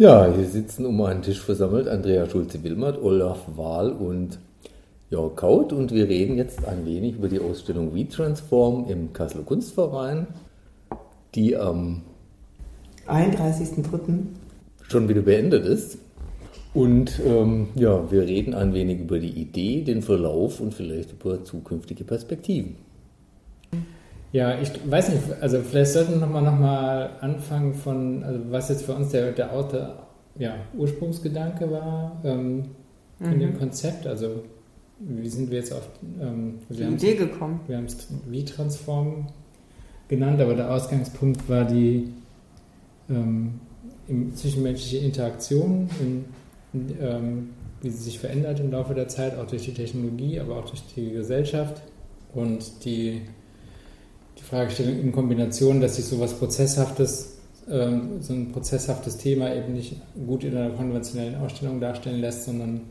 Ja, hier sitzen um einen Tisch versammelt Andrea Schulze-Wilmert, Olaf Wahl und Jörg Kaut und wir reden jetzt ein wenig über die Ausstellung WeTransform im Kasseler Kunstverein, die am 31.03. schon wieder beendet ist. Und ähm, ja, wir reden ein wenig über die Idee, den Verlauf und vielleicht über zukünftige Perspektiven. Ja, ich weiß nicht, also vielleicht sollten wir nochmal noch mal anfangen von, also was jetzt für uns der, der, der ja, Ursprungsgedanke war ähm, mhm. dem Konzept. Also wie sind wir jetzt auf ähm, die Idee gekommen? Wir haben es wie Transform genannt, aber der Ausgangspunkt war die ähm, zwischenmenschliche Interaktion, in, in, ähm, wie sie sich verändert im Laufe der Zeit, auch durch die Technologie, aber auch durch die Gesellschaft und die die Fragestellung in Kombination, dass sich so was Prozesshaftes, ähm, so ein prozesshaftes Thema eben nicht gut in einer konventionellen Ausstellung darstellen lässt, sondern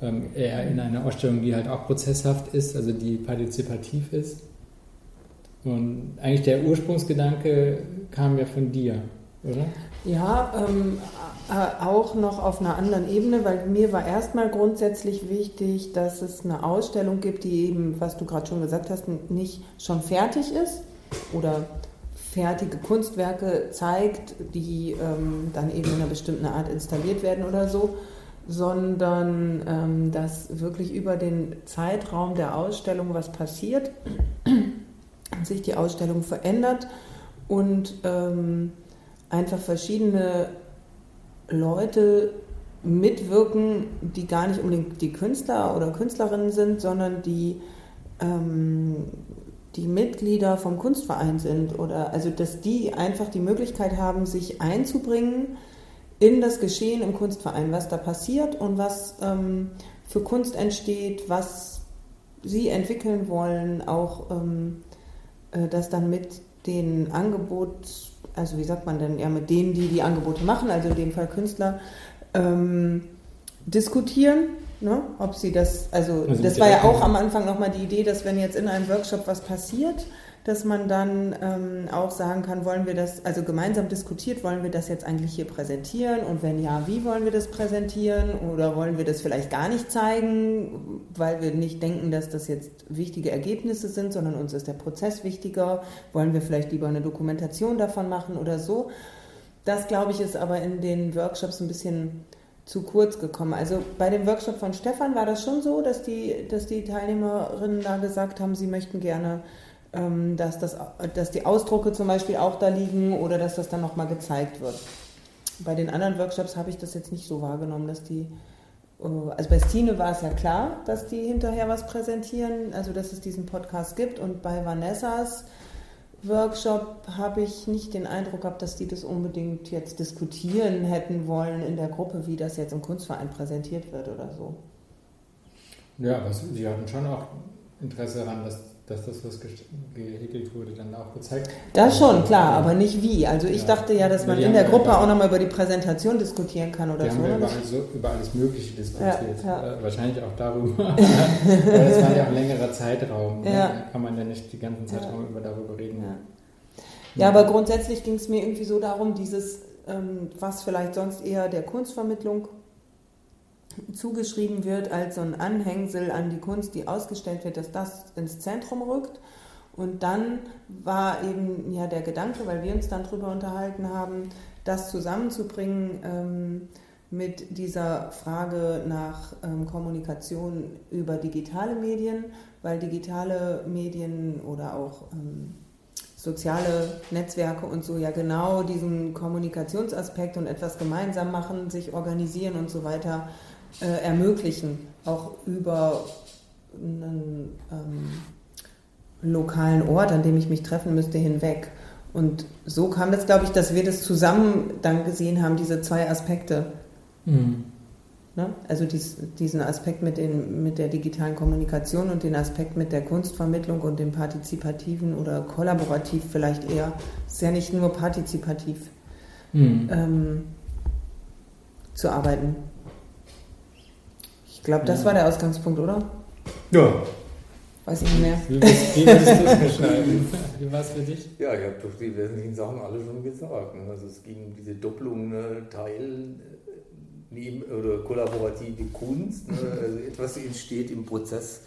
ähm, eher in einer Ausstellung, die halt auch prozesshaft ist, also die partizipativ ist. Und eigentlich der Ursprungsgedanke kam ja von dir, oder? Ja, ähm, äh, auch noch auf einer anderen Ebene, weil mir war erstmal grundsätzlich wichtig, dass es eine Ausstellung gibt, die eben, was du gerade schon gesagt hast, nicht schon fertig ist oder fertige Kunstwerke zeigt, die ähm, dann eben in einer bestimmten Art installiert werden oder so, sondern ähm, dass wirklich über den Zeitraum der Ausstellung was passiert, sich die Ausstellung verändert und ähm, einfach verschiedene Leute mitwirken, die gar nicht unbedingt die Künstler oder Künstlerinnen sind, sondern die ähm, die Mitglieder vom Kunstverein sind oder also dass die einfach die Möglichkeit haben, sich einzubringen in das Geschehen im Kunstverein, was da passiert und was ähm, für Kunst entsteht, was sie entwickeln wollen, auch ähm, äh, das dann mit den Angebots also wie sagt man denn, ja, mit denen, die die Angebote machen, also in dem Fall Künstler, ähm, diskutieren, ne? ob sie das, also, also das war ja auch am Anfang nochmal die Idee, dass wenn jetzt in einem Workshop was passiert, dass man dann ähm, auch sagen kann, wollen wir das, also gemeinsam diskutiert, wollen wir das jetzt eigentlich hier präsentieren und wenn ja, wie wollen wir das präsentieren oder wollen wir das vielleicht gar nicht zeigen, weil wir nicht denken, dass das jetzt wichtige Ergebnisse sind, sondern uns ist der Prozess wichtiger, wollen wir vielleicht lieber eine Dokumentation davon machen oder so. Das, glaube ich, ist aber in den Workshops ein bisschen zu kurz gekommen. Also bei dem Workshop von Stefan war das schon so, dass die, dass die Teilnehmerinnen da gesagt haben, sie möchten gerne dass, das, dass die Ausdrucke zum Beispiel auch da liegen oder dass das dann nochmal gezeigt wird. Bei den anderen Workshops habe ich das jetzt nicht so wahrgenommen, dass die, äh, also bei Stine war es ja klar, dass die hinterher was präsentieren, also dass es diesen Podcast gibt und bei Vanessas Workshop habe ich nicht den Eindruck gehabt, dass die das unbedingt jetzt diskutieren hätten wollen in der Gruppe, wie das jetzt im Kunstverein präsentiert wird oder so. Ja, aber sie hatten schon auch Interesse daran, dass dass das, was gehäkelt wurde, dann auch gezeigt wird. Das schon, klar, aber nicht wie. Also ich ja. dachte ja, dass man in der Gruppe auch nochmal über die Präsentation diskutieren kann oder die so. Haben wir über, alles, über alles Mögliche diskutiert. Ja, ja. Äh, wahrscheinlich auch darüber. Aber das war ja auch ein längerer Zeitraum. Ne? Da kann man ja nicht die ganzen Zeitraum über darüber reden. Ja, aber grundsätzlich ging es mir irgendwie so darum, dieses, ähm, was vielleicht sonst eher der Kunstvermittlung zugeschrieben wird als so ein Anhängsel an die Kunst, die ausgestellt wird, dass das ins Zentrum rückt. Und dann war eben ja der Gedanke, weil wir uns dann darüber unterhalten haben, das zusammenzubringen ähm, mit dieser Frage nach ähm, Kommunikation über digitale Medien, weil digitale Medien oder auch ähm, soziale Netzwerke und so ja genau diesen Kommunikationsaspekt und etwas gemeinsam machen, sich organisieren und so weiter äh, ermöglichen, auch über einen ähm, lokalen Ort, an dem ich mich treffen müsste, hinweg. Und so kam das, glaube ich, dass wir das zusammen dann gesehen haben, diese zwei Aspekte. Mhm. Ne? Also dies, diesen Aspekt mit, den, mit der digitalen Kommunikation und den Aspekt mit der Kunstvermittlung und dem partizipativen oder kollaborativ vielleicht eher. Es ist ja nicht nur partizipativ mhm. ähm, zu arbeiten. Ich glaube, das ja. war der Ausgangspunkt, oder? Ja. Weiß ich nicht mehr. Wie würdest du es beschreiben? Wie war es für dich? Ja, ich habe doch die wesentlichen Sachen alle schon gesagt. Ne? Also es ging um diese Doppelung, ne? Teil wie, oder kollaborative Kunst, ne? also etwas entsteht im Prozess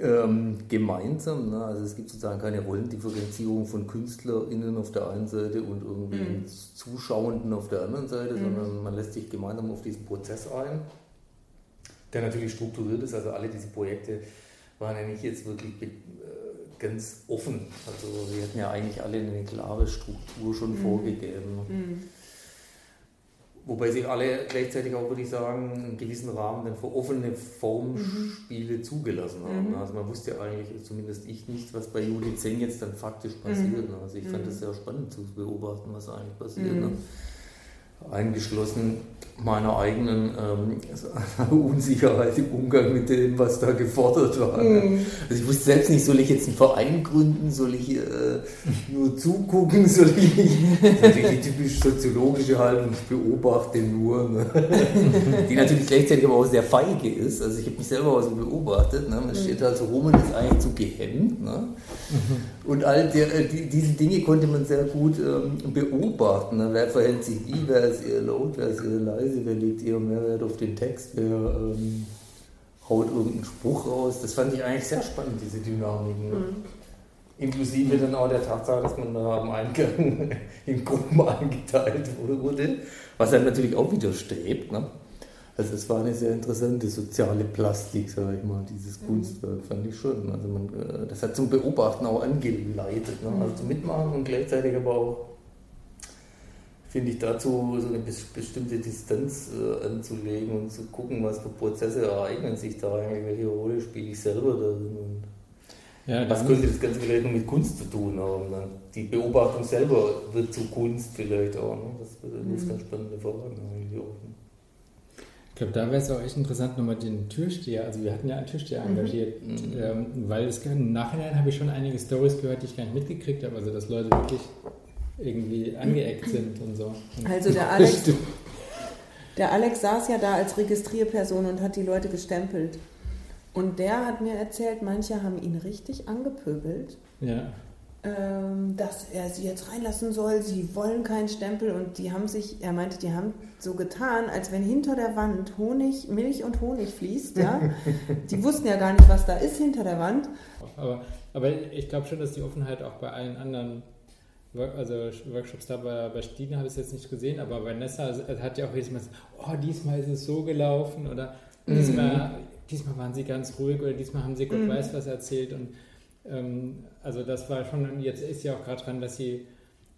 ähm, gemeinsam. Ne? Also es gibt sozusagen keine Rollendifferenzierung von KünstlerInnen auf der einen Seite und irgendwie mhm. Zuschauenden auf der anderen Seite, mhm. sondern man lässt sich gemeinsam auf diesen Prozess ein, der natürlich strukturiert ist. Also alle diese Projekte waren ja nicht jetzt wirklich äh, ganz offen. Also wir hatten ja eigentlich alle eine klare Struktur schon mhm. vorgegeben. Mhm. Wobei sie alle gleichzeitig auch, würde ich sagen, einen gewissen Rahmen dann für offene Formspiele mhm. zugelassen haben. Mhm. Also man wusste ja eigentlich, zumindest ich nicht, was bei Judith Zeng jetzt dann faktisch passiert. Mhm. Also ich fand es mhm. sehr spannend zu beobachten, was eigentlich passiert. Ne? Eingeschlossen meiner eigenen ähm, Unsicherheit im Umgang mit dem, was da gefordert war. Mhm. Also ich wusste selbst nicht, soll ich jetzt einen Verein gründen, soll ich äh, nur zugucken, soll ich. Das ist natürlich die typisch soziologische Haltung, ich beobachte nur. Ne? Die natürlich gleichzeitig aber auch sehr feige ist. Also ich habe mich selber auch so beobachtet. Ne? Man mhm. steht halt so rum und ist eigentlich zu gehemmt. Ne? Mhm. Und all der, äh, die, diese Dinge konnte man sehr gut ähm, beobachten. Ne? Wer verhält sich wie, wer ist eher laut, wer ist eher leise wer legt eher Mehrwert auf den Text, wer ähm, haut irgendeinen Spruch raus. Das fand ich eigentlich sehr spannend, diese Dynamiken. Mhm. Inklusive dann auch der Tatsache, dass man da am Eingang in Gruppen eingeteilt wurde, was dann natürlich auch widerstrebt. Ne? Also es war eine sehr interessante soziale Plastik, sage ich mal, dieses mhm. Kunstwerk, fand ich schon. Also man, äh, das hat zum Beobachten auch angeleitet, ne? also zum Mitmachen und gleichzeitig aber auch finde ich dazu so eine bestimmte Distanz äh, anzulegen und zu gucken, was für Prozesse ereignen sich da eigentlich, welche Rolle spiele ich selber da drin. Ja, was könnte das Ganze vielleicht noch mit Kunst zu tun haben? Dann? Die Beobachtung selber wird zu Kunst vielleicht auch. Ne? Das ist mhm. ganz spannende Frage eigentlich auch. Ne? Ich glaube, da wäre es auch echt interessant, nochmal den Türsteher, also wir hatten ja einen Türsteher mhm. engagiert, mhm. ähm, weil es, im Nachhinein habe ich schon einige Stories gehört, die ich gar nicht mitgekriegt habe, also dass Leute wirklich irgendwie angeeckt sind und so. Also der Alex, der Alex saß ja da als Registrierperson und hat die Leute gestempelt. Und der hat mir erzählt, manche haben ihn richtig angepöbelt. Ja. Ähm, dass er sie jetzt reinlassen soll, sie wollen keinen Stempel und die haben sich, er meinte, die haben so getan, als wenn hinter der Wand Honig, Milch und Honig fließt, ja. die wussten ja gar nicht, was da ist hinter der Wand. Aber, aber ich glaube schon, dass die Offenheit auch bei allen anderen also Workshops da bei, bei Stine habe ich es jetzt nicht gesehen, aber bei Nessa also, hat ja auch jedes Mal gesagt, oh, diesmal ist es so gelaufen oder mhm. diesmal, diesmal waren sie ganz ruhig oder diesmal haben sie Gott mhm. weiß was erzählt und ähm, also das war schon, jetzt ist ja auch gerade dran, dass sie,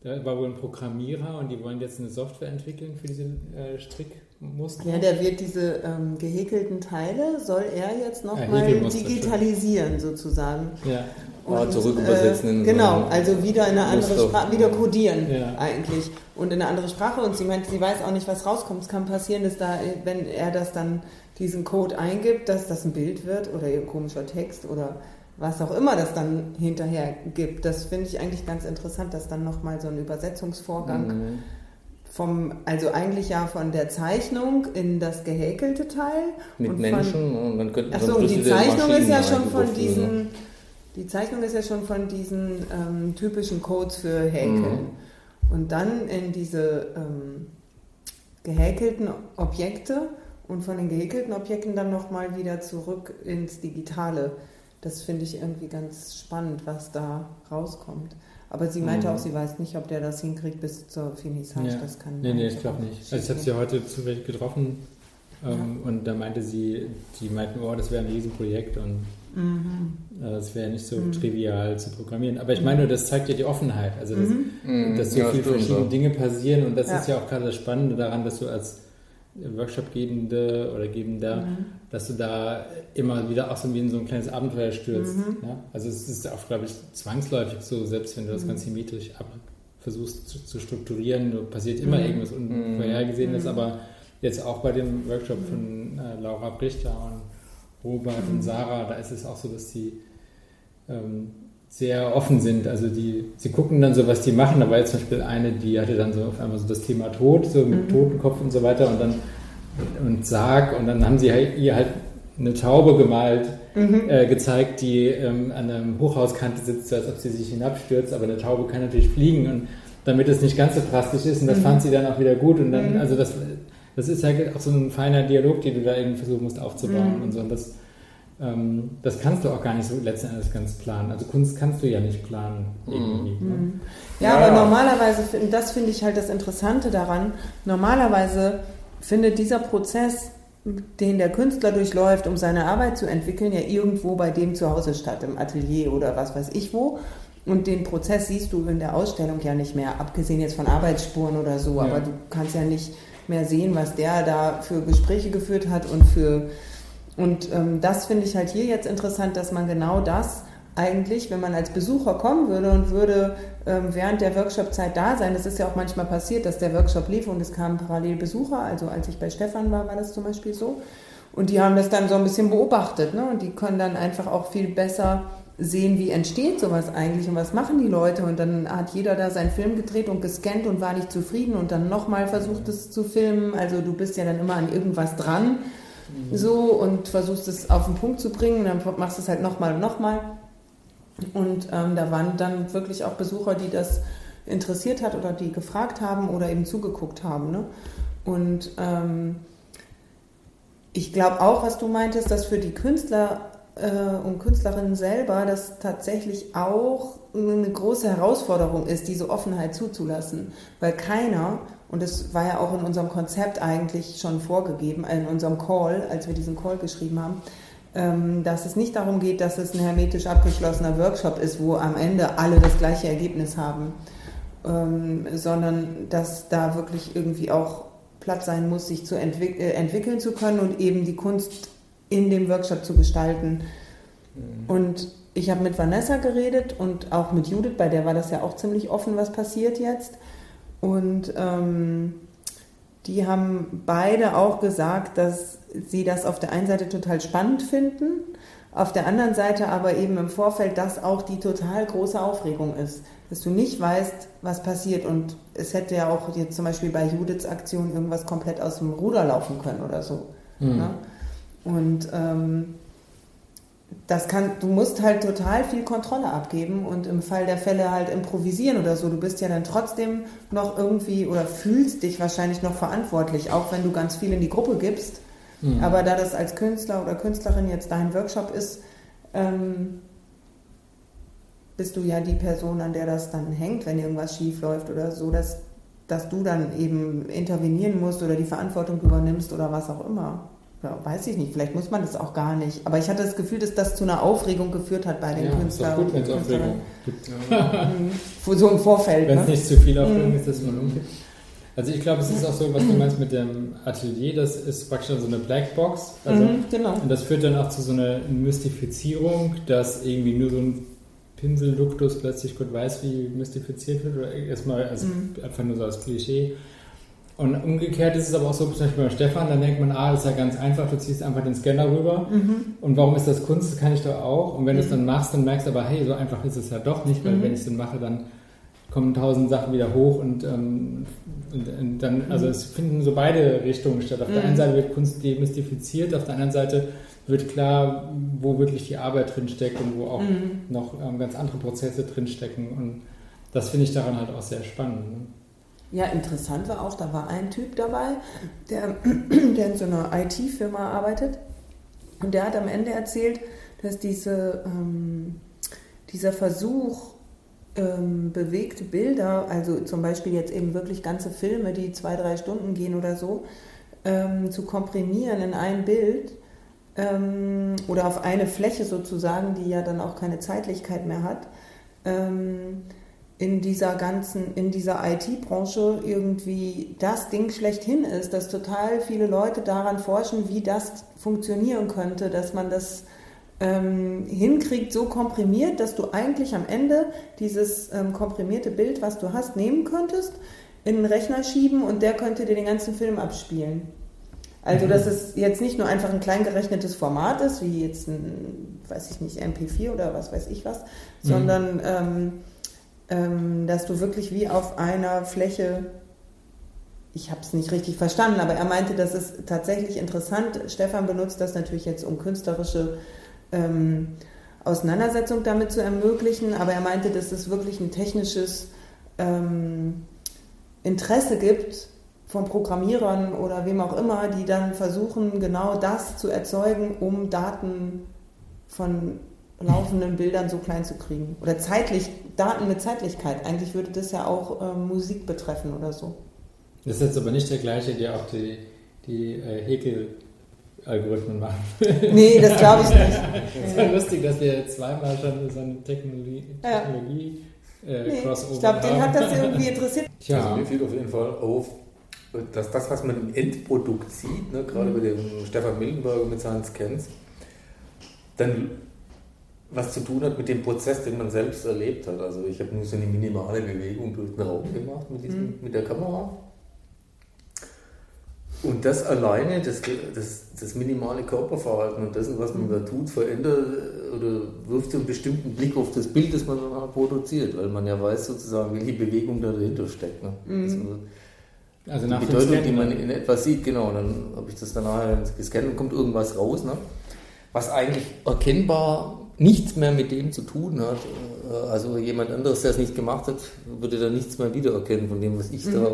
da war wohl ein Programmierer und die wollen jetzt eine Software entwickeln für diese äh, Strickmuster. Ja, der wird diese ähm, gehäkelten Teile, soll er jetzt nochmal ja, digitalisieren sozusagen. Ja. Und, zurück übersetzen. Äh, genau, also wieder in eine andere Sprache, wieder codieren ja. eigentlich und in eine andere Sprache. Und sie meint, sie weiß auch nicht, was rauskommt. Es kann passieren, dass da, wenn er das dann diesen Code eingibt, dass das ein Bild wird oder ein komischer Text oder was auch immer das dann hinterher gibt. Das finde ich eigentlich ganz interessant, dass dann nochmal so ein Übersetzungsvorgang mhm. vom, also eigentlich ja von der Zeichnung in das gehäkelte Teil. Mit und Menschen von, und dann könnten Achso, und die Zeichnung ist ja schon von diesen. Die Zeichnung ist ja schon von diesen ähm, typischen Codes für Häkeln. Mhm. Und dann in diese ähm, gehäkelten Objekte und von den gehäkelten Objekten dann nochmal wieder zurück ins Digitale. Das finde ich irgendwie ganz spannend, was da rauskommt. Aber sie meinte mhm. auch, sie weiß nicht, ob der das hinkriegt bis zur Finissage. Ja. Das kann nee, nee, ich glaube nicht. Also ich habe sie heute zufällig getroffen ähm, ja. und da meinte sie, die meinten, oh, das wäre ein Riesenprojekt und Mhm. Es wäre nicht so mhm. trivial zu programmieren. Aber ich meine, das zeigt ja die Offenheit. Also, dass, mhm. dass so ja, viele verschiedene Dinge passieren. Und das ja. ist ja auch gerade das Spannende daran, dass du als Workshop-Gebende oder Gebender, mhm. dass du da immer wieder auch so wie in so ein kleines Abenteuer stürzt. Mhm. Ja? Also es ist auch, glaube ich, zwangsläufig so, selbst wenn du das mhm. ganz symmetrisch ab versuchst zu, zu strukturieren, passiert immer irgendwas Unvorhergesehenes, aber jetzt auch bei dem Workshop von äh, Laura Brichter und Robert mhm. und Sarah, da ist es auch so, dass die ähm, sehr offen sind. Also die, sie gucken dann so, was die machen. Da war jetzt zum Beispiel eine, die hatte dann so auf einmal so das Thema Tod, so mit mhm. Totenkopf und so weiter und dann und Sarg und dann haben sie halt, ihr halt eine Taube gemalt, mhm. äh, gezeigt, die ähm, an einer Hochhauskante sitzt, so als ob sie sich hinabstürzt, aber eine Taube kann natürlich fliegen und damit es nicht ganz so drastisch ist und das mhm. fand sie dann auch wieder gut und dann, mhm. also das das ist ja auch so ein feiner Dialog, den du da irgendwie versuchen musst aufzubauen mhm. und so. Und das, ähm, das kannst du auch gar nicht so letzten Endes ganz planen. Also Kunst kannst du ja nicht planen. Irgendwie, mhm. ne? ja, ja, aber normalerweise, das finde ich halt das Interessante daran, normalerweise findet dieser Prozess, den der Künstler durchläuft, um seine Arbeit zu entwickeln, ja irgendwo bei dem zu Hause statt, im Atelier oder was weiß ich wo. Und den Prozess siehst du in der Ausstellung ja nicht mehr, abgesehen jetzt von Arbeitsspuren oder so, ja. aber du kannst ja nicht mehr sehen, was der da für Gespräche geführt hat und für und ähm, das finde ich halt hier jetzt interessant, dass man genau das eigentlich, wenn man als Besucher kommen würde und würde ähm, während der Workshop-Zeit da sein, das ist ja auch manchmal passiert, dass der Workshop lief und es kamen parallel Besucher, also als ich bei Stefan war, war das zum Beispiel so. Und die haben das dann so ein bisschen beobachtet ne? und die können dann einfach auch viel besser sehen, wie entsteht sowas eigentlich und was machen die Leute. Und dann hat jeder da seinen Film gedreht und gescannt und war nicht zufrieden und dann nochmal versucht es zu filmen. Also du bist ja dann immer an irgendwas dran mhm. so und versuchst es auf den Punkt zu bringen. Dann machst du es halt nochmal und nochmal. Und ähm, da waren dann wirklich auch Besucher, die das interessiert hat oder die gefragt haben oder eben zugeguckt haben. Ne? Und ähm, ich glaube auch, was du meintest, dass für die Künstler und Künstlerinnen selber das tatsächlich auch eine große Herausforderung ist, diese Offenheit zuzulassen. Weil keiner, und das war ja auch in unserem Konzept eigentlich schon vorgegeben, in unserem Call, als wir diesen Call geschrieben haben, ähm, dass es nicht darum geht, dass es ein hermetisch abgeschlossener Workshop ist, wo am Ende alle das gleiche Ergebnis haben, ähm, sondern dass da wirklich irgendwie auch Platz sein muss, sich zu entwick äh, entwickeln zu können und eben die Kunst in dem Workshop zu gestalten. Mhm. Und ich habe mit Vanessa geredet und auch mit Judith, bei der war das ja auch ziemlich offen, was passiert jetzt. Und ähm, die haben beide auch gesagt, dass sie das auf der einen Seite total spannend finden, auf der anderen Seite aber eben im Vorfeld das auch die total große Aufregung ist, dass du nicht weißt, was passiert. Und es hätte ja auch jetzt zum Beispiel bei Judiths Aktion irgendwas komplett aus dem Ruder laufen können oder so. Mhm. Ne? Und ähm, das kann, du musst halt total viel Kontrolle abgeben und im Fall der Fälle halt improvisieren oder so. Du bist ja dann trotzdem noch irgendwie oder fühlst dich wahrscheinlich noch verantwortlich, auch wenn du ganz viel in die Gruppe gibst. Mhm. Aber da das als Künstler oder Künstlerin jetzt dein Workshop ist, ähm, bist du ja die Person, an der das dann hängt, wenn irgendwas schief läuft oder so, dass, dass du dann eben intervenieren musst oder die Verantwortung übernimmst oder was auch immer ja, weiß ich nicht, vielleicht muss man das auch gar nicht. Aber ich hatte das Gefühl, dass das zu einer Aufregung geführt hat bei den ja, Künstlern. Ist gut, wenn es Aufregung gibt. Mhm. so im Vorfeld. Wenn es ne? nicht zu viel Aufregung mhm. ist, dass man umgeht. Also ich glaube, es ist auch so, was du meinst mit dem Atelier, das ist praktisch so eine Blackbox. Also, mhm, genau. Und das führt dann auch zu so einer Mystifizierung, dass irgendwie nur so ein Pinsel-Duktus plötzlich gut weiß, wie mystifiziert wird. Oder erstmal also mhm. einfach nur so als Klischee. Und umgekehrt ist es aber auch so, zum Beispiel bei Stefan, dann denkt man, ah, das ist ja ganz einfach, du ziehst einfach den Scanner rüber. Mhm. Und warum ist das Kunst? Das kann ich doch auch. Und wenn mhm. du es dann machst, dann merkst du aber, hey, so einfach ist es ja doch nicht, weil mhm. wenn ich es dann mache, dann kommen tausend Sachen wieder hoch und, ähm, und, und dann, also es finden so beide Richtungen statt. Auf der einen mhm. Seite wird Kunst demystifiziert, auf der anderen Seite wird klar, wo wirklich die Arbeit drinsteckt und wo auch mhm. noch ähm, ganz andere Prozesse drinstecken. Und das finde ich daran halt auch sehr spannend. Ne? Ja, interessant war auch, da war ein Typ dabei, der, der in so einer IT-Firma arbeitet. Und der hat am Ende erzählt, dass diese, ähm, dieser Versuch, ähm, bewegte Bilder, also zum Beispiel jetzt eben wirklich ganze Filme, die zwei, drei Stunden gehen oder so, ähm, zu komprimieren in ein Bild ähm, oder auf eine Fläche sozusagen, die ja dann auch keine Zeitlichkeit mehr hat, ähm, in dieser ganzen, in dieser IT-Branche irgendwie das Ding schlechthin ist, dass total viele Leute daran forschen, wie das funktionieren könnte, dass man das ähm, hinkriegt, so komprimiert, dass du eigentlich am Ende dieses ähm, komprimierte Bild, was du hast, nehmen könntest, in den Rechner schieben und der könnte dir den ganzen Film abspielen. Also, mhm. dass es jetzt nicht nur einfach ein kleingerechnetes Format ist, wie jetzt ein, weiß ich nicht, MP4 oder was weiß ich was, mhm. sondern ähm, dass du wirklich wie auf einer Fläche, ich habe es nicht richtig verstanden, aber er meinte, das ist tatsächlich interessant. Stefan benutzt das natürlich jetzt, um künstlerische ähm, Auseinandersetzung damit zu ermöglichen, aber er meinte, dass es wirklich ein technisches ähm, Interesse gibt von Programmierern oder wem auch immer, die dann versuchen, genau das zu erzeugen, um Daten von laufenden Bildern so klein zu kriegen. Oder zeitlich, Daten mit Zeitlichkeit. Eigentlich würde das ja auch äh, Musik betreffen oder so. Das ist jetzt aber nicht der gleiche, der auch die, die äh, Häkel-Algorithmen macht. Nee, das glaube ich nicht. Es war lustig, dass wir zweimal schon so eine Technologie, Technologie ja. äh, nee, Crossover Ich glaube, den hat das irgendwie interessiert. Tja. Also mir fiel auf jeden Fall auf, dass das, was man im Endprodukt sieht, ne, gerade mhm. bei dem Stefan Mildenberger mit seinen Scans, dann was zu tun hat mit dem Prozess, den man selbst erlebt hat. Also ich habe nur so eine minimale Bewegung durch den Raum gemacht mit, diesem, mhm. mit der Kamera. Und das alleine, das, das, das minimale Körperverhalten und dessen, was man mhm. da tut, verändert oder wirft so einen bestimmten Blick auf das Bild, das man dann produziert, weil man ja weiß sozusagen, welche Bewegung da dahinter steckt. Ne? Mhm. Also die Bedeutung, die man in etwas sieht, genau. dann habe ich das dann nachher gescannt und kommt irgendwas raus, ne? was eigentlich erkennbar nichts mehr mit dem zu tun hat. Also jemand anderes, der es nicht gemacht hat, würde da nichts mehr wiedererkennen von dem, was ich mhm. da.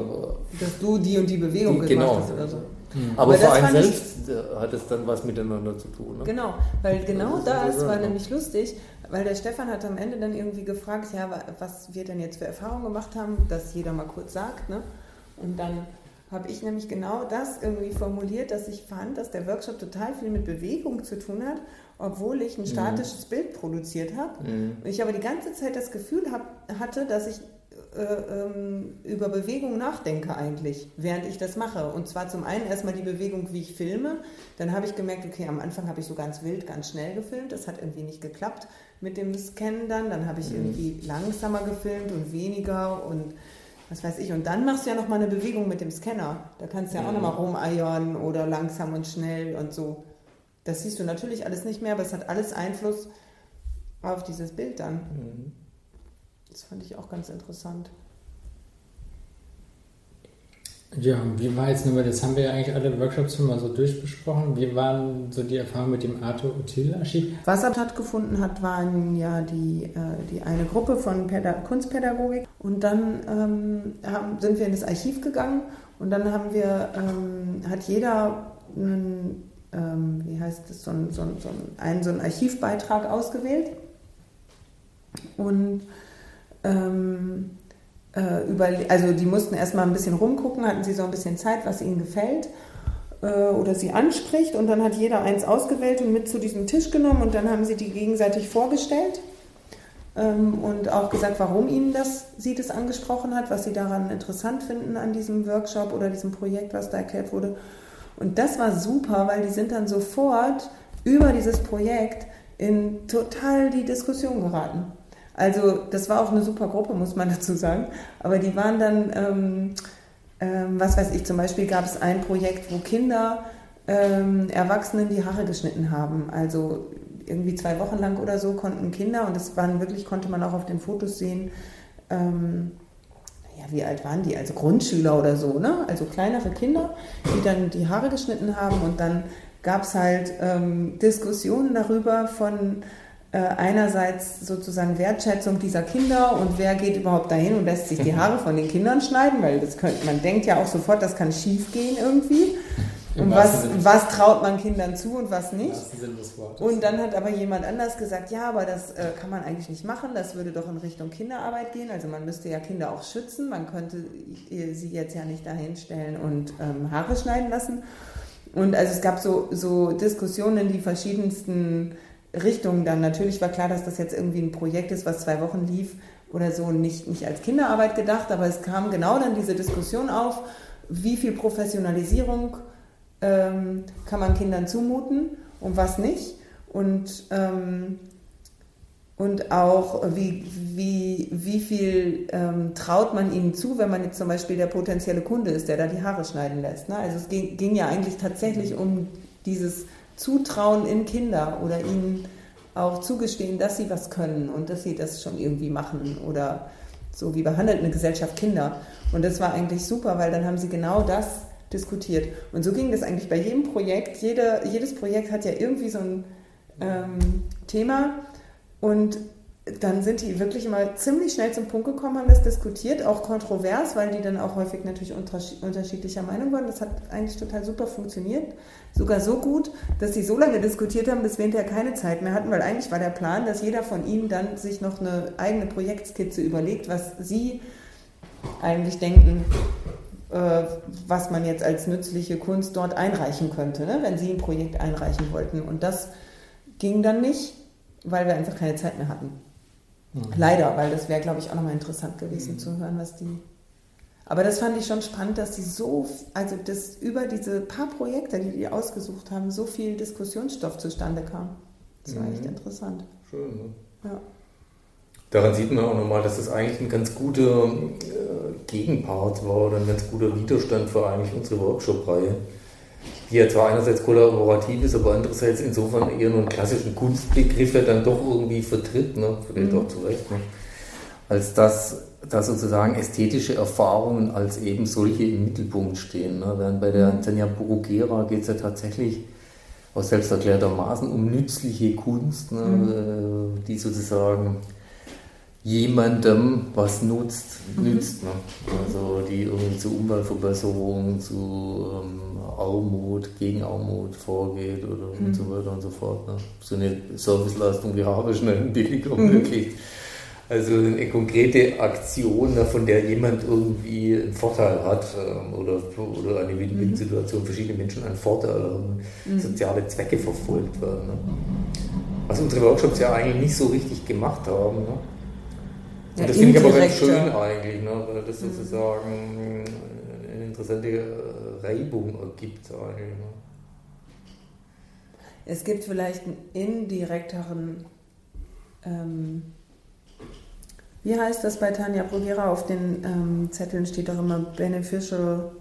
Dass du die und die Bewegung die, genau. hast oder so. Mhm. Aber, Aber für einen selbst ich, hat es dann was miteinander zu tun. Ne? Genau, weil genau das, das war nämlich lustig, weil der Stefan hat am Ende dann irgendwie gefragt, ja, was wir denn jetzt für Erfahrungen gemacht haben, dass jeder mal kurz sagt. Ne? Und dann habe ich nämlich genau das irgendwie formuliert, dass ich fand, dass der Workshop total viel mit Bewegung zu tun hat obwohl ich ein mhm. statisches mhm. Bild produziert habe. Mhm. Und ich aber die ganze Zeit das Gefühl hab, hatte, dass ich äh, ähm, über Bewegung nachdenke eigentlich, während ich das mache. Und zwar zum einen erstmal die Bewegung, wie ich filme. Dann habe ich gemerkt, okay, am Anfang habe ich so ganz wild, ganz schnell gefilmt. Das hat irgendwie nicht geklappt mit dem Scannen dann. Dann habe ich mhm. irgendwie langsamer gefilmt und weniger und was weiß ich. Und dann machst du ja nochmal eine Bewegung mit dem Scanner. Da kannst du ja auch nochmal mhm. rumeiern oder langsam und schnell und so. Das siehst du natürlich alles nicht mehr, aber es hat alles Einfluss auf dieses Bild dann. Mhm. Das fand ich auch ganz interessant. Ja, wie war jetzt nur, das haben wir ja eigentlich alle Workshops schon mal so durchbesprochen. Wie waren so die Erfahrungen mit dem Arthur Util Archiv? Was er stattgefunden hat, waren ja die, äh, die eine Gruppe von Päda Kunstpädagogik und dann ähm, haben, sind wir in das Archiv gegangen und dann haben wir, ähm, hat jeder einen ähm, wie heißt das, so, ein, so, ein, so, ein, so einen Archivbeitrag ausgewählt. Und ähm, äh, über, also die mussten erstmal ein bisschen rumgucken, hatten sie so ein bisschen Zeit, was ihnen gefällt äh, oder sie anspricht. Und dann hat jeder eins ausgewählt und mit zu diesem Tisch genommen und dann haben sie die gegenseitig vorgestellt ähm, und auch gesagt, warum ihnen das, sie das angesprochen hat, was sie daran interessant finden an diesem Workshop oder diesem Projekt, was da erklärt wurde. Und das war super, weil die sind dann sofort über dieses Projekt in total die Diskussion geraten. Also das war auch eine super Gruppe, muss man dazu sagen. Aber die waren dann, ähm, ähm, was weiß ich, zum Beispiel gab es ein Projekt, wo Kinder ähm, Erwachsenen die Haare geschnitten haben. Also irgendwie zwei Wochen lang oder so konnten Kinder, und das waren wirklich, konnte man auch auf den Fotos sehen, ähm, ja, wie alt waren die? Also Grundschüler oder so, ne? Also kleinere Kinder, die dann die Haare geschnitten haben und dann gab es halt ähm, Diskussionen darüber von äh, einerseits sozusagen Wertschätzung dieser Kinder und wer geht überhaupt dahin und lässt sich die Haare von den Kindern schneiden, weil das könnte, man denkt ja auch sofort, das kann schief gehen irgendwie. Und was, was traut man Kindern zu und was nicht? Und dann hat aber jemand anders gesagt, ja, aber das äh, kann man eigentlich nicht machen, das würde doch in Richtung Kinderarbeit gehen. Also man müsste ja Kinder auch schützen, man könnte sie jetzt ja nicht dahin stellen und ähm, Haare schneiden lassen. Und also es gab so, so Diskussionen in die verschiedensten Richtungen dann. Natürlich war klar, dass das jetzt irgendwie ein Projekt ist, was zwei Wochen lief oder so, nicht, nicht als Kinderarbeit gedacht, aber es kam genau dann diese Diskussion auf, wie viel Professionalisierung ähm, kann man Kindern zumuten und was nicht. Und, ähm, und auch, wie, wie, wie viel ähm, traut man ihnen zu, wenn man jetzt zum Beispiel der potenzielle Kunde ist, der da die Haare schneiden lässt. Ne? Also es ging, ging ja eigentlich tatsächlich um dieses Zutrauen in Kinder oder ihnen auch zugestehen, dass sie was können und dass sie das schon irgendwie machen oder so, wie behandelt eine Gesellschaft Kinder. Und das war eigentlich super, weil dann haben sie genau das diskutiert. Und so ging das eigentlich bei jedem Projekt. Jede, jedes Projekt hat ja irgendwie so ein ähm, Thema und dann sind die wirklich immer ziemlich schnell zum Punkt gekommen, haben das diskutiert, auch kontrovers, weil die dann auch häufig natürlich unterschiedlicher Meinung waren. Das hat eigentlich total super funktioniert. Sogar so gut, dass sie so lange diskutiert haben, bis wir hinterher keine Zeit mehr hatten, weil eigentlich war der Plan, dass jeder von ihnen dann sich noch eine eigene Projektskizze überlegt, was sie eigentlich denken, was man jetzt als nützliche Kunst dort einreichen könnte, ne? wenn sie ein Projekt einreichen wollten. Und das ging dann nicht, weil wir einfach keine Zeit mehr hatten. Mhm. Leider, weil das wäre, glaube ich, auch nochmal interessant gewesen mhm. zu hören, was die. Aber das fand ich schon spannend, dass die so, also das über diese paar Projekte, die die ausgesucht haben, so viel Diskussionsstoff zustande kam. Das war mhm. echt interessant. Schön, ne? Ja. Daran sieht man auch nochmal, dass das eigentlich ein ganz guter äh, Gegenpart war oder ein ganz guter Widerstand für eigentlich unsere Workshop-Reihe die ja zwar einerseits kollaborativ ist, aber andererseits insofern eher nur einen klassischen Kunstbegriff ja dann doch irgendwie vertritt, ne? vielleicht mhm. auch zu Recht, ne? als dass, dass sozusagen ästhetische Erfahrungen als eben solche im Mittelpunkt stehen. Ne? Während bei der mhm. Tanja Burugera geht es ja tatsächlich aus selbsterklärtermaßen um nützliche Kunst, ne? Mhm. die sozusagen jemandem was nutzt, mhm. nützt. Ne? Also die irgendwie zu Umweltverbesserung, zu ähm, Armut, gegen Armut vorgeht oder mhm. und so weiter und so fort. Ne? So eine Serviceleistung wie habe schnell billig ermöglicht. Mhm. Also eine konkrete Aktion, ne, von der jemand irgendwie einen Vorteil hat ähm, oder, oder eine Win-Win-Situation, mhm. verschiedene Menschen einen Vorteil haben, mhm. soziale Zwecke verfolgt werden. Ne? Was unsere Workshops ja eigentlich nicht so richtig gemacht haben. Ja, das finde ich aber ganz schön eigentlich, ne? weil das mhm. sozusagen eine interessante äh, Reibung ergibt. Eigentlich, ne? Es gibt vielleicht einen indirekteren, ähm, wie heißt das bei Tanja Bruguera? Auf den ähm, Zetteln steht doch immer Beneficial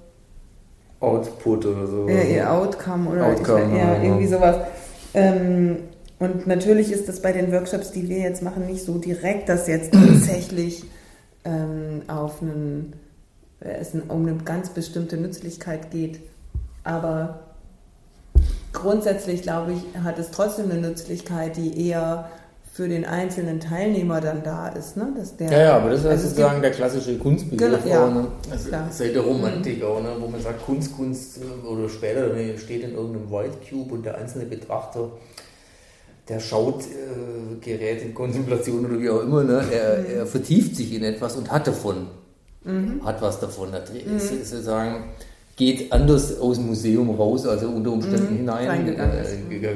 Output oder so. Äh, Outcome oder Outcome, ich, ja, ja, irgendwie sowas. Ähm, und natürlich ist das bei den Workshops, die wir jetzt machen, nicht so direkt, dass jetzt tatsächlich ähm, auf einen, äh, es um eine ganz bestimmte Nützlichkeit geht. Aber grundsätzlich, glaube ich, hat es trotzdem eine Nützlichkeit, die eher für den einzelnen Teilnehmer dann da ist. Ne? Dass der, ja, ja, aber das ist also sozusagen der klassische Kunstbegriff, genau, ja, ne? also seit der Romantik mhm. auch, ne? wo man sagt, Kunst, Kunst äh, oder später steht in irgendeinem White Cube und der einzelne Betrachter der schaut, äh, gerät in Kontemplation oder wie auch immer, ne? er, mhm. er vertieft sich in etwas und hat davon, mhm. hat was davon. Er mhm. ist, sozusagen, geht anders aus dem Museum raus, also unter Umständen mhm. hineingegangen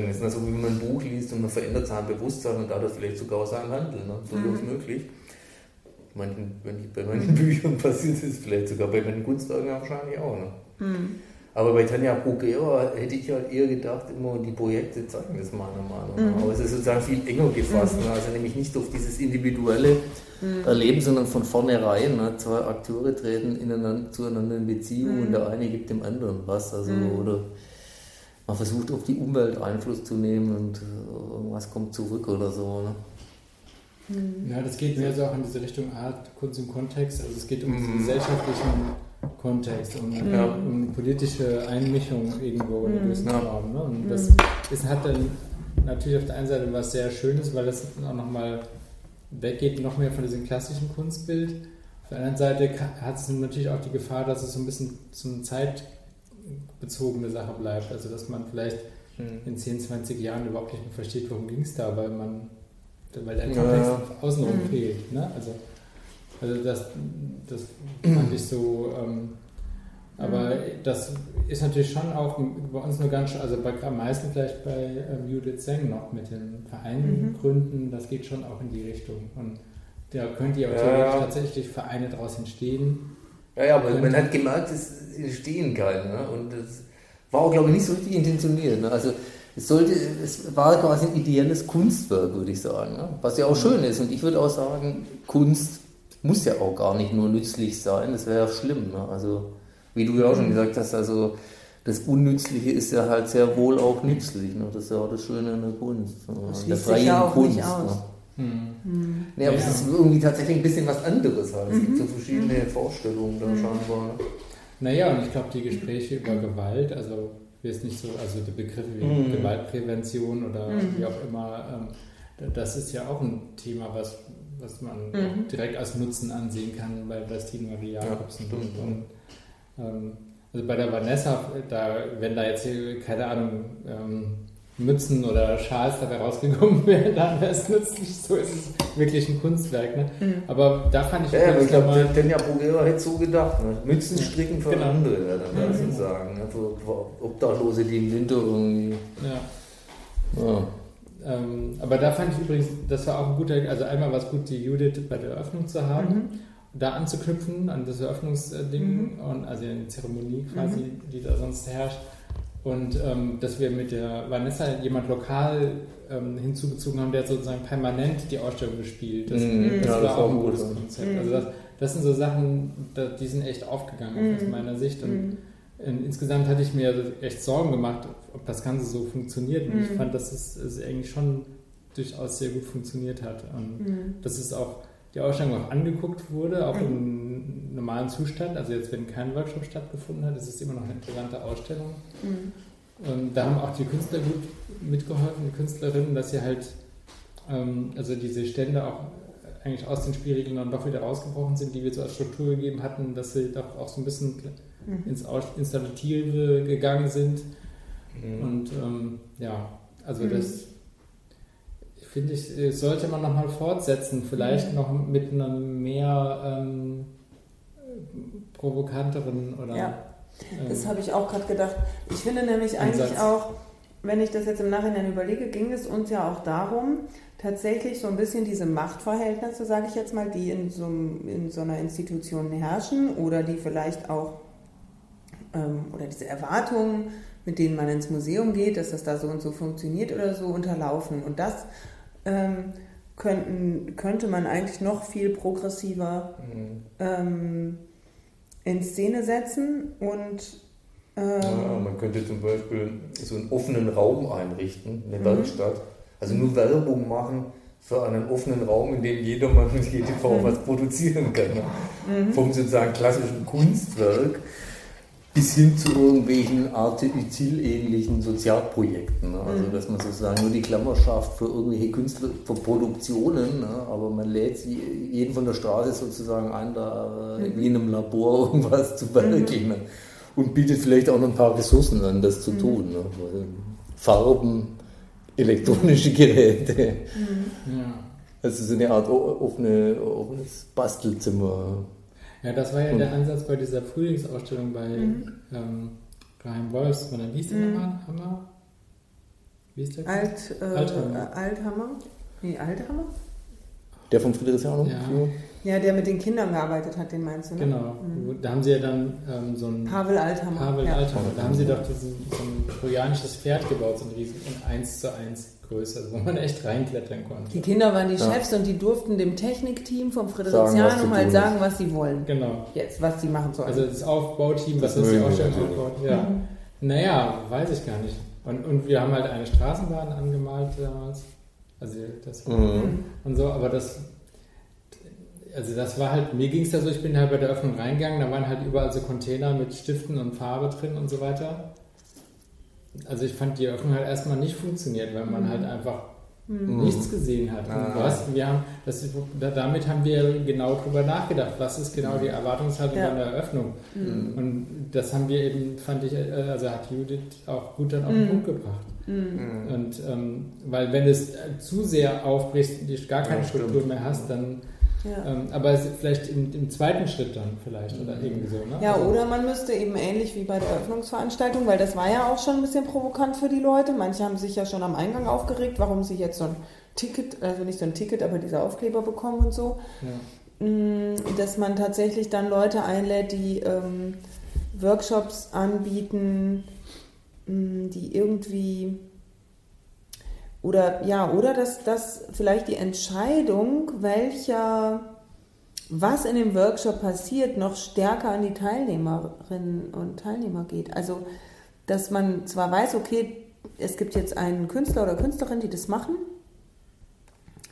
äh, ist. Also wie man ein Buch liest und man verändert sein Bewusstsein und dadurch vielleicht sogar sein Handeln. Ne? So mhm. möglich. Manchen, wenn ich bei meinen Büchern passiert ist, vielleicht sogar bei meinen Kunstwerken wahrscheinlich auch. Ne? Aber bei Tanja Bruguera hätte ich halt eher gedacht, immer die Projekte zeigen das meiner Meinung nach. Mhm. Aber es ist sozusagen viel enger gefasst. Mhm. Ne? Also nämlich nicht auf dieses individuelle mhm. Erleben, sondern von vornherein. Ne? Zwei Akteure treten ineinander, zueinander in Beziehung mhm. und der eine gibt dem anderen was. Also, mhm. Oder man versucht auf die Umwelt Einfluss zu nehmen und äh, irgendwas kommt zurück oder so. Ne? Mhm. Ja, das geht mehr so auch in diese Richtung Art, Kunst im Kontext. Also es geht um mhm. gesellschaftlichen Kontext, um, ja. um, politische Einmischung irgendwo in einem gewissen ja. Raum. Ne? Und das ist, hat dann natürlich auf der einen Seite was sehr Schönes, weil das auch nochmal weggeht, noch mehr von diesem klassischen Kunstbild. Auf der anderen Seite hat es natürlich auch die Gefahr, dass es so ein bisschen so eine zeitbezogene Sache bleibt. Also dass man vielleicht mhm. in 10, 20 Jahren überhaupt nicht mehr versteht, worum ging es da, weil man weil der Kontext ja. außenrum mhm. fehlt. Ne? Also also das, das fand ich so. Ähm, aber mhm. das ist natürlich schon auch bei uns nur ganz, also bei, am meisten vielleicht bei ähm, Judith Seng noch mit den Vereinen mhm. gründen, das geht schon auch in die Richtung. Und da könnte ja auch ja. tatsächlich Vereine daraus entstehen. Ja, ja, aber man hat gemerkt, es entstehen keine. Ne? Und das war auch, glaube ich, nicht so richtig intentioniert. Ne? Also es, sollte, es war quasi ein ideelles Kunstwerk, würde ich sagen. Ne? Was ja auch mhm. schön ist. Und ich würde auch sagen, Kunst muss ja auch gar nicht nur nützlich sein, das wäre ja schlimm. Ne? Also, wie du ja auch schon mhm. gesagt hast, also das Unnützliche ist ja halt sehr wohl auch nützlich. Ne? Das ist ja auch das Schöne in der Kunst. Das der freien ja auch Kunst. Nicht aus. Ne? Hm. Nee, aber ja. es ist irgendwie tatsächlich ein bisschen was anderes halt. Es mhm. gibt so verschiedene mhm. Vorstellungen da mhm. scheinbar. Naja, und ich glaube, die Gespräche über Gewalt, also wie es nicht so, also die Begriffe wie mhm. Gewaltprävention oder wie auch immer, ähm, das ist ja auch ein Thema, was, was man Mhm. direkt als Nutzen ansehen kann bei Bastien Marie Jacobsen. Ja, stimmt, und, ähm, also bei der Vanessa, da, wenn da jetzt hier, keine Ahnung, ähm, Mützen oder Schals dabei rausgekommen wären, dann wäre es nützlich. So ist es wirklich ein Kunstwerk. Ne? Mhm. Aber da fand ich Ja, aber ich glaube, Tanja Bogera hätte so gedacht. Ne? Mützen stricken für genau. andere, wäre dann das Mhm. sozusagen. Ne? Für, Obdachlose, die im Winter irgendwie. ja. Ja. Ähm, aber da fand ich übrigens, das war auch ein guter, also einmal war es gut, die Judith bei der Eröffnung zu haben, Mhm. da anzuknüpfen an das Eröffnungsding Mhm. und also die Zeremonie quasi, die da sonst herrscht. Und ähm, dass wir mit der Vanessa jemand lokal ähm, hinzugezogen haben, der sozusagen permanent die Ausstellung bespielt. Das, Mhm. das Ja, war das auch war ein gut, gutes. Konzept. Mhm. Also das, das sind so Sachen, die sind echt aufgegangen aus Mhm. meiner Sicht. Und Mhm. Insgesamt hatte ich mir echt Sorgen gemacht, ob das Ganze so funktioniert. Und ich Mhm. fand, dass es, es eigentlich schon durchaus sehr gut funktioniert hat. Und Mhm. dass es auch die Ausstellung auch angeguckt wurde, auch im normalen Zustand. Also jetzt, wenn kein Workshop stattgefunden hat, ist es immer noch eine interessante Ausstellung. Mhm. Und da haben auch die Künstler gut mitgeholfen, die Künstlerinnen, dass sie halt, ähm, also diese Stände auch eigentlich aus den Spielregeln dann doch wieder rausgebrochen sind, die wir so als Struktur gegeben hatten, dass sie doch auch so ein bisschen Mhm. ins Installative gegangen sind. Mhm. Und ähm, ja, also Mhm. das finde ich, äh, sollte man nochmal fortsetzen, vielleicht Mhm. noch mit einem mehr ähm, provokanteren oder Ja. ähm, Das habe ich auch gerade gedacht. Ich finde nämlich eigentlich Ansatz. auch, wenn ich das jetzt im Nachhinein überlege, ging es uns ja auch darum, tatsächlich so ein bisschen diese Machtverhältnisse, sage ich jetzt mal, die in so, in so einer Institution herrschen oder die vielleicht auch, ähm, oder diese Erwartungen, mit denen man ins Museum geht, dass das da so und so funktioniert oder so, unterlaufen. Und das ähm, könnten, könnte man eigentlich noch viel progressiver Mhm. ähm, in Szene setzen und ähm, Ja, man könnte zum Beispiel so einen offenen Raum einrichten, eine Mhm. Werkstatt. Also nur Werbung machen für einen offenen Raum, in dem jedermann mit GTV Mhm. was produzieren kann. mhm. Vom sozusagen klassischen Kunstwerk bis hin zu irgendwelchen artizilähnlichen Sozialprojekten. Ne? Also Mhm. dass man sozusagen nur die Klammer schafft für irgendwelche Künstler, für Produktionen, ne? aber man lädt jeden von der Straße sozusagen ein, da äh, Mhm. wie in einem Labor irgendwas zu werkeln. Ne? Und bietet vielleicht auch noch ein paar Ressourcen an, das zu Mhm. tun. Weil Farben, elektronische Geräte. Mhm. ja. Also so eine Art offene, offenes Bastelzimmer. Ja, das war ja Und- der Ansatz bei dieser Frühlingsausstellung bei Mhm. ähm, Graham Wolfs. Wie hieß der Mhm. nochmal? Hammer? Wie ist der? Alt, äh, Althammer. Althammer? Nee, Althammer? Der von Friedrichshain? Ja. Ja, der mit den Kindern gearbeitet hat, den meinst du, ne? Genau. Mhm. Da haben sie ja dann ähm, so ein Pavel Althammer. Pavel ja. Althammer. Da haben sie doch diesen, so ein trojanisches Pferd gebaut, so ein riesen in 1 zu 1 Größe, also wo man echt reinklettern konnte. Die Kinder waren die Ja. Chefs und die durften dem Technikteam vom zu halt tun sagen, was sie wollen. Genau. Jetzt, was sie machen sollen. Also das Aufbauteam, was Das mögen wir Ausstellung natürlich. aufbaut. Ja. Mhm. Naja, weiß ich gar nicht. Und, und wir haben halt eine Straßenbahn angemalt damals. Also das Mhm. und so, aber das also das war halt, mir ging es da so, ich bin halt bei der Öffnung reingegangen, da waren halt überall so Container mit Stiften und Farbe drin und so weiter. Also ich fand die Öffnung halt erstmal nicht funktioniert, weil man Mhm. halt einfach Mhm. nichts gesehen hat. Und Ah. was, wir haben, das, damit haben wir genau drüber nachgedacht, was ist genau die Erwartungshaltung Ja. an der Eröffnung. Mhm. Und das haben wir eben, fand ich, äh, also hat Judith auch gut dann auf den Mhm. Punkt gebracht. Mhm. Mhm. Und ähm, weil wenn es zu sehr aufbrichst und du gar keine Ja. Struktur mehr hast, dann Ja. ähm, aber es, vielleicht im, im zweiten Schritt dann vielleicht oder Mhm. irgendwie so, ne? Ja, Also- oder man müsste eben ähnlich wie bei der Eröffnungsveranstaltung, weil das war ja auch schon ein bisschen provokant für die Leute. Manche haben sich ja schon am Eingang aufgeregt, warum sie jetzt so ein Ticket, also nicht so ein Ticket, aber diese Aufkleber bekommen und so. Ja. Mm, Dass man tatsächlich dann Leute einlädt, die ähm, Workshops anbieten, mm, die irgendwie oder ja, oder dass, dass vielleicht die Entscheidung, welcher was in dem Workshop passiert, noch stärker an die Teilnehmerinnen und Teilnehmer geht. Also, dass man zwar weiß, okay, es gibt jetzt einen Künstler oder Künstlerin, die das machen,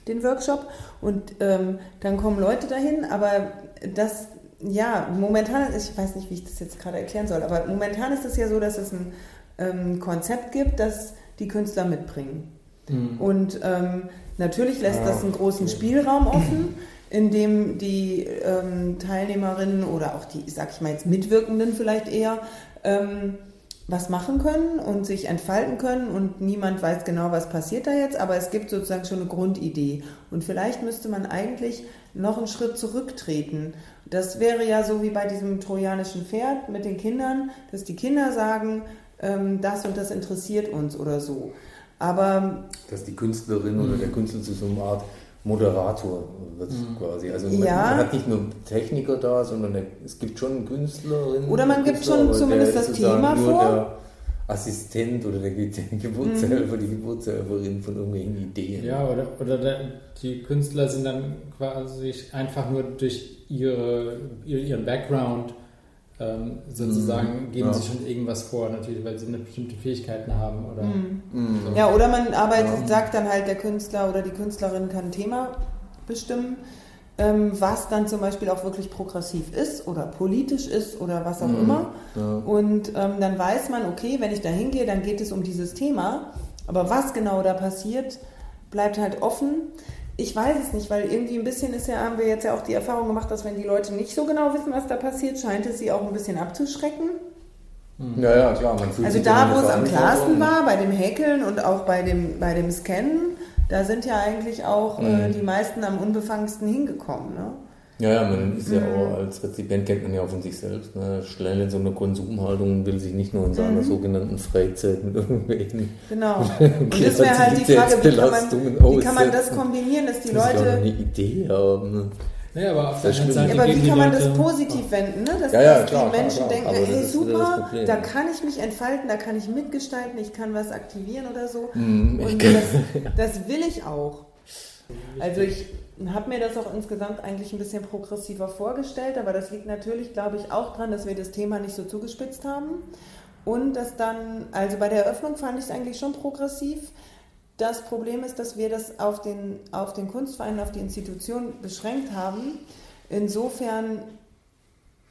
den Workshop, und ähm, dann kommen Leute dahin, aber das, ja, momentan, ich weiß nicht, wie ich das jetzt gerade erklären soll, aber momentan ist es ja so, dass es ein ähm, Konzept gibt, das die Künstler mitbringen. Mhm. Und ähm, natürlich lässt das einen großen Spielraum offen, in dem die ähm, Teilnehmerinnen oder auch die, sag ich mal jetzt Mitwirkenden vielleicht eher, ähm, was machen können und sich entfalten können und niemand weiß genau, was passiert da jetzt, aber es gibt sozusagen schon eine Grundidee. Und vielleicht müsste man eigentlich noch einen Schritt zurücktreten. Das wäre ja so wie bei diesem trojanischen Pferd mit den Kindern, dass die Kinder sagen, ähm, das und das interessiert uns oder so. Aber dass die Künstlerin oder der Künstler zu so einer Art Moderator wird mhm. quasi. Also man, ja. man, hat nicht nur Techniker da, sondern es gibt schon Künstlerinnen. Oder man gibt schon zumindest das Thema vor. Der Assistent oder der Geburtshelfer, mhm. die Geburtshelferin von irgendwelchen Ideen. Ja, oder, oder der, die Künstler sind dann quasi einfach nur durch ihre, ihren Background ähm, sozusagen mhm. geben ja. sie schon irgendwas vor, natürlich, weil sie eine bestimmte Fähigkeiten haben oder mhm. mhm. so. Ja, oder man arbeitet, ja. sagt dann halt, der Künstler oder die Künstlerin kann ein Thema bestimmen, ähm, was dann zum Beispiel auch wirklich progressiv ist oder politisch ist oder was auch mhm. immer. Ja. Und ähm, dann weiß man, okay, wenn ich da hingehe, dann geht es um dieses Thema. Aber was genau da passiert, bleibt halt offen. Ich weiß es nicht, weil irgendwie ein bisschen ist ja, haben wir jetzt ja auch die Erfahrung gemacht, dass wenn die Leute nicht so genau wissen, was da passiert, scheint es sie auch ein bisschen abzuschrecken. Hm. Ja, ja, klar. Man fühlt also da, wo es am klarsten war, bei dem Häkeln und auch bei dem, bei dem Scannen, da sind ja eigentlich auch mhm. äh, die meisten am unbefangensten hingekommen. Ne? Ja, ja, man ist ja mhm. auch als Rezipient kennt man ja auch von sich selbst. Ne? Schnell in so einer Konsumhaltung will sich nicht nur in seiner mhm. sogenannten Freizeit mit irgendwelchen. Genau. Und das wäre halt die Frage, wie kann, man, wie kann man das kombinieren, dass die Leute. Ja eine Idee haben. Ne? Ja, aber auf der Seite ja, aber wie kann man das positiv wenden? Ne? Dass, ja, ja, dass klar, die Menschen klar, klar. denken, hey super, da kann ich mich entfalten, da kann ich mitgestalten, ich kann was aktivieren oder so. Mm, Und das, das will ich auch. Also ich habe mir das auch insgesamt eigentlich ein bisschen progressiver vorgestellt, aber das liegt natürlich, glaube ich, auch daran, dass wir das Thema nicht so zugespitzt haben. Und dass dann, also bei der Eröffnung fand ich es eigentlich schon progressiv. Das Problem ist, dass wir das auf den, auf den Kunstverein, auf die Institution beschränkt haben. Insofern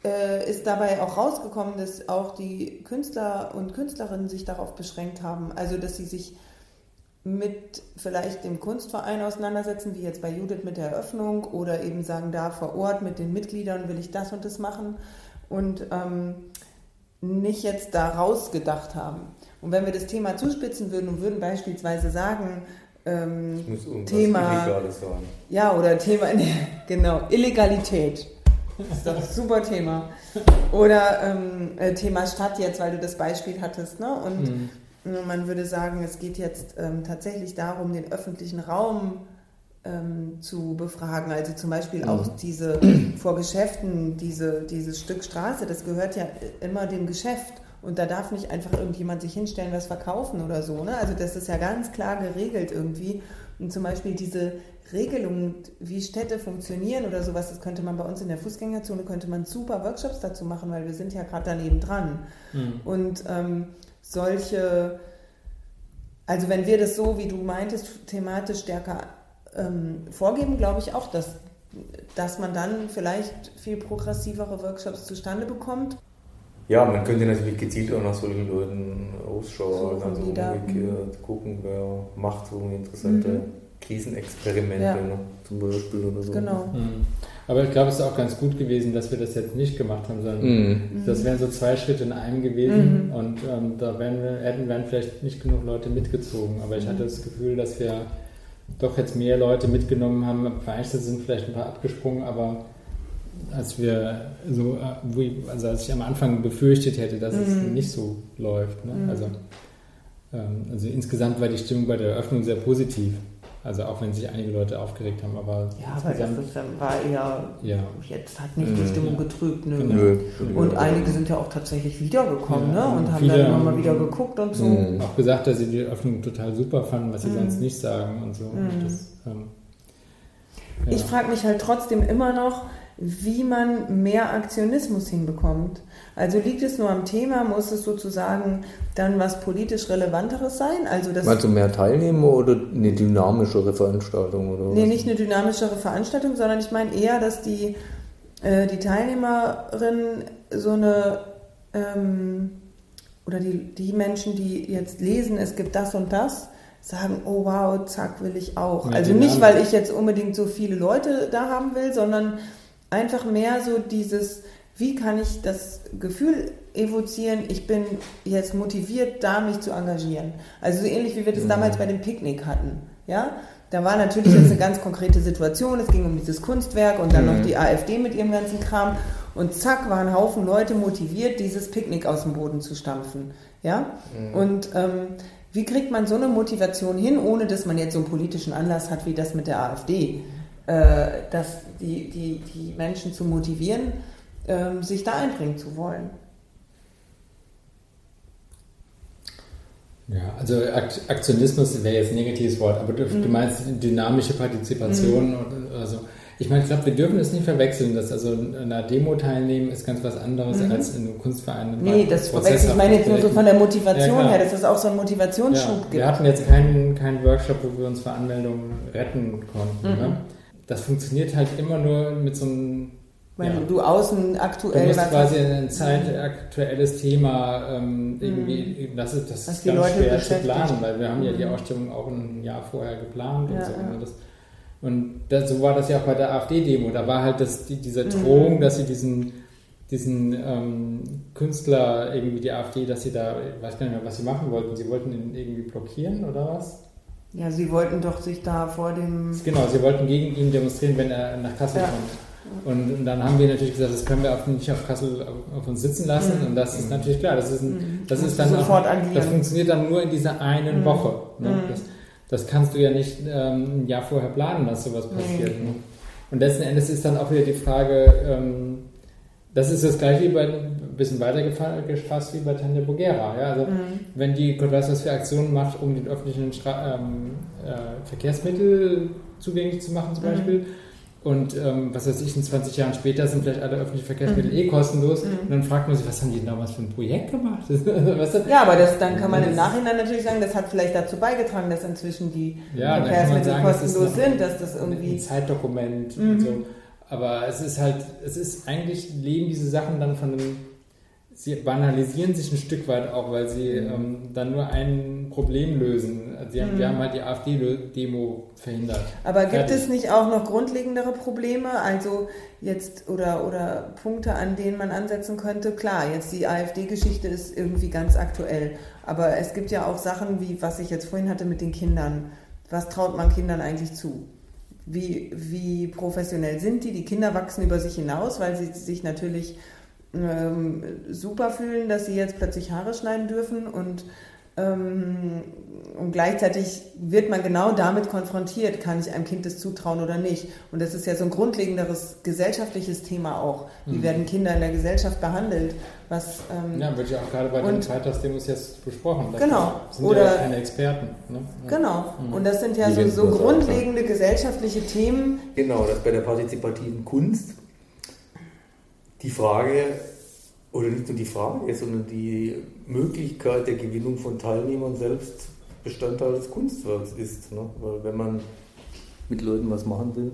äh, ist dabei auch rausgekommen, dass auch die Künstler und Künstlerinnen sich darauf beschränkt haben. Also, dass sie sich mit vielleicht dem Kunstverein auseinandersetzen, wie jetzt bei Judith mit der Eröffnung oder eben sagen, da vor Ort mit den Mitgliedern will ich das und das machen und ähm, nicht jetzt da rausgedacht haben. Und wenn wir das Thema zuspitzen würden und würden beispielsweise sagen, ähm, Thema, ja oder Thema, genau, Illegalität, das ist doch ein super Thema. Oder ähm, äh, Thema Stadt jetzt, weil du das Beispiel hattest, ne? Und mhm man würde sagen, es geht jetzt ähm, tatsächlich darum, den öffentlichen Raum ähm, zu befragen. Also zum Beispiel mhm. auch diese vor Geschäften, diese, dieses Stück Straße, das gehört ja immer dem Geschäft. Und da darf nicht einfach irgendjemand sich hinstellen, was verkaufen oder so. Ne? Also das ist ja ganz klar geregelt irgendwie. Und zum Beispiel diese Regelungen, wie Städte funktionieren oder sowas, das könnte man bei uns in der Fußgängerzone, könnte man super Workshops dazu machen, weil wir sind ja gerade daneben dran. Mhm. Und ähm, solche, also wenn wir das so, wie du meintest, thematisch stärker ähm, vorgeben, glaube ich auch, dass, dass man dann vielleicht viel progressivere Workshops zustande bekommt. Ja, man könnte natürlich gezielt auch nach solchen Leuten Ausschau halten, also umgekehrt gucken, wer macht so interessante mhm. Krisenexperimente ja. ne, zum Beispiel oder so. Genau. Mhm. Aber ich glaube, es ist auch ganz gut gewesen, dass wir das jetzt nicht gemacht haben, sondern mhm. das wären so zwei Schritte in einem gewesen mhm. und ähm, da wären wir, hätten wären vielleicht nicht genug Leute mitgezogen. Aber ich mhm. hatte das Gefühl, dass wir doch jetzt mehr Leute mitgenommen haben. Vereinzelt sind vielleicht ein paar abgesprungen, aber als wir so, äh, also als ich am Anfang befürchtet hätte, dass es mhm. nicht so läuft. Ne? Mhm. Also, ähm, also insgesamt war die Stimmung bei der Eröffnung sehr positiv. Also auch wenn sich einige Leute aufgeregt haben, aber ja, aber das war eher ja. jetzt hat nicht die mhm. Stimmung getrübt, ne? Genau. Und einige sind ja auch tatsächlich wiedergekommen, ja. ne? Und haben dann immer mal wieder geguckt und so. Mhm. Auch gesagt, dass sie die Öffnung total super fanden, was sie mhm. sonst nicht sagen und so. Und mhm. das, ähm, ja. Ich frage mich halt trotzdem immer noch, wie man mehr Aktionismus hinbekommt. Also liegt es nur am Thema, muss es sozusagen dann was politisch Relevanteres sein? Also das Meinst du mehr Teilnehmer oder eine dynamischere Veranstaltung? Oder nee, was? nicht eine dynamischere Veranstaltung, sondern ich meine eher, dass die, äh, die Teilnehmerin so eine ähm, oder die, die Menschen, die jetzt lesen, es gibt das und das, sagen, oh wow, zack, will ich auch. Ja, also nicht, weil ich jetzt unbedingt so viele Leute da haben will, sondern einfach mehr so dieses, wie kann ich das Gefühl evozieren, ich bin jetzt motiviert, da mich zu engagieren. Also so ähnlich wie wir das damals bei dem Picknick hatten. Ja, da war natürlich jetzt eine ganz konkrete Situation, es ging um dieses Kunstwerk und dann noch die AfD mit ihrem ganzen Kram und zack waren ein Haufen Leute motiviert, dieses Picknick aus dem Boden zu stampfen. Ja, und ähm, wie kriegt man so eine Motivation hin, ohne dass man jetzt so einen politischen Anlass hat wie das mit der AfD, dass die, die, die Menschen zu motivieren, ähm, sich da einbringen zu wollen? Ja, also Akt Aktionismus wäre jetzt ein negatives Wort, aber du, Mhm. du meinst dynamische Partizipation oder, oder so. Ich meine, ich glaube, wir dürfen es nicht verwechseln, dass also an einer Demo teilnehmen ist ganz was anderes als in einem Kunstverein. Mhm. Nee, das verwechsel ich meine jetzt nur so von der Ja, Motivation klar. her, dass es auch so einen Ja, Motivationsschub gibt. wir hatten jetzt keinen, keinen Workshop, wo wir uns vor Anmeldungen retten konnten. Mhm. Ne? Das funktioniert halt immer nur mit so einem Wenn ja. du außen Du aktuell musst was quasi ein zeitaktuelles Thema ähm, irgendwie, das ist, das ist ganz Leute schwer zu planen, weil wir haben ja die Mhm. Ausstellung auch ein Jahr vorher geplant und Ja, so. ja. ne, Das, und das, so war das ja auch bei der AfD-Demo. Da war halt das, die, diese Mhm. Drohung, dass sie diesen, diesen ähm, Künstler, irgendwie die AfD, dass sie da, ich weiß gar nicht mehr, was sie machen wollten. Sie wollten ihn irgendwie blockieren oder was? Ja, sie wollten doch sich da vor dem. Genau, sie wollten gegen ihn demonstrieren, wenn er nach Kassel Ja. kommt. Und, und dann haben wir natürlich gesagt, das können wir auf, nicht auf Kassel auf, auf uns sitzen lassen. Mhm. Und das ist natürlich klar. Das ist, ein, Mhm. das ist dann sofort auch, das funktioniert dann nur in dieser einen Mhm. Woche. Ne? Mhm. Das, das kannst du ja nicht ähm, ein Jahr vorher planen, dass sowas passiert. Ne? Und letzten Endes ist dann auch wieder die Frage, ähm, das ist das gleiche wie bei, ein bisschen weiter gefa- gefasst wie bei Tanja Bogera. Ja? Also, Mhm. wenn die Gott weiß was für Aktionen macht, um den öffentlichen Stra ähm, äh, Verkehrsmittel zugänglich zu machen zum Mhm. Beispiel. Und ähm, was weiß ich, in 20 Jahren später sind vielleicht alle öffentlichen Verkehrsmittel eh kostenlos. Mhm. Und dann fragt man sich, was haben die damals für ein Projekt gemacht? Ja, aber das, dann kann man Das- im Nachhinein natürlich sagen, das hat vielleicht dazu beigetragen, dass inzwischen die Ja, Verkehrsmittel sagen, das kostenlos noch sind, dass das ein irgendwie. Zeitdokument Mhm. und so. Aber es ist halt, es ist eigentlich, leben diese Sachen dann von einem, sie banalisieren sich ein Stück weit auch, weil sie ähm, dann nur ein Problem lösen. Also sie haben, Mhm. Wir haben halt die AfD-Demo verhindert. Aber gibt Fertig. es nicht auch noch grundlegendere Probleme, also jetzt oder, oder Punkte, an denen man ansetzen könnte? Klar, jetzt die AfD-Geschichte ist irgendwie ganz aktuell, aber es gibt ja auch Sachen wie, was ich jetzt vorhin hatte mit den Kindern. Was traut man Kindern eigentlich zu? Wie, wie professionell sind die? Die Kinder wachsen über sich hinaus, weil sie sich natürlich ähm, super fühlen, dass sie jetzt plötzlich Haare schneiden dürfen und ähm, und gleichzeitig wird man genau damit konfrontiert, kann ich einem Kind das zutrauen oder nicht. Und das ist ja so ein grundlegenderes gesellschaftliches Thema auch. Wie Mhm. werden Kinder in der Gesellschaft behandelt? Was, ähm, Ja, wird ja auch gerade bei den Und- Freitagsdemos jetzt besprochen. Dafür Genau. Sind Oder- ja keine Experten. Ne? Ja. Genau. Mhm. Und das sind ja Die so, so das auch, grundlegende gesellschaftliche Themen. Genau, das bei der partizipativen Kunst die Frage, oder nicht nur die Frage, sondern die Möglichkeit der Gewinnung von Teilnehmern selbst Bestandteil des Kunstwerks ist. Ne? Weil wenn man mit Leuten was machen will,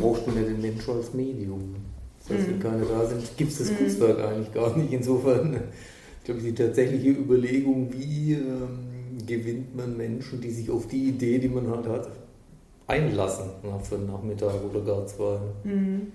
brauchst du ja den Menschen als Medium. Das heißt, wenn Mhm. keine da sind, gibt es das Mhm. Kunstwerk eigentlich gar nicht. Insofern, ich glaube, die tatsächliche Überlegung, wie ähm, gewinnt man Menschen, die sich auf die Idee, die man halt hat, einlassen, na, für einen Nachmittag oder gar zwei. Mhm.